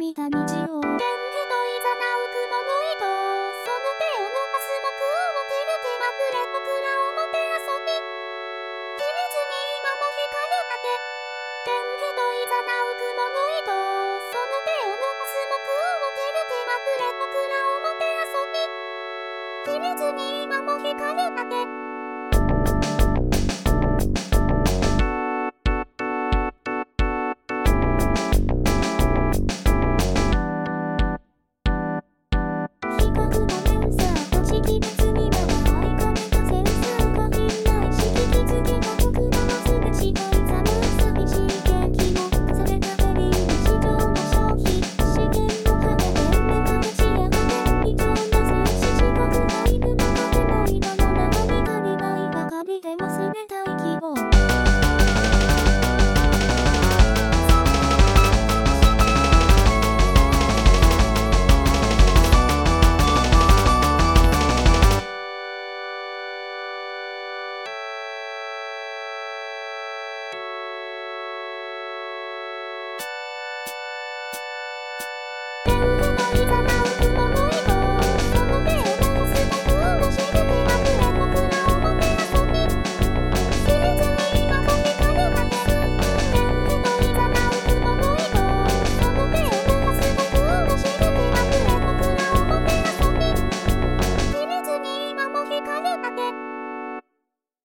見た道を天気といざなう雲の糸。その手を伸ばす幕を切る手まくれ僕らをもてあそび切れずに今も光か当て天気といざなう雲の糸。その手を伸ばす幕を切る手まくれ僕らをもてあそび切れずに今も光る当け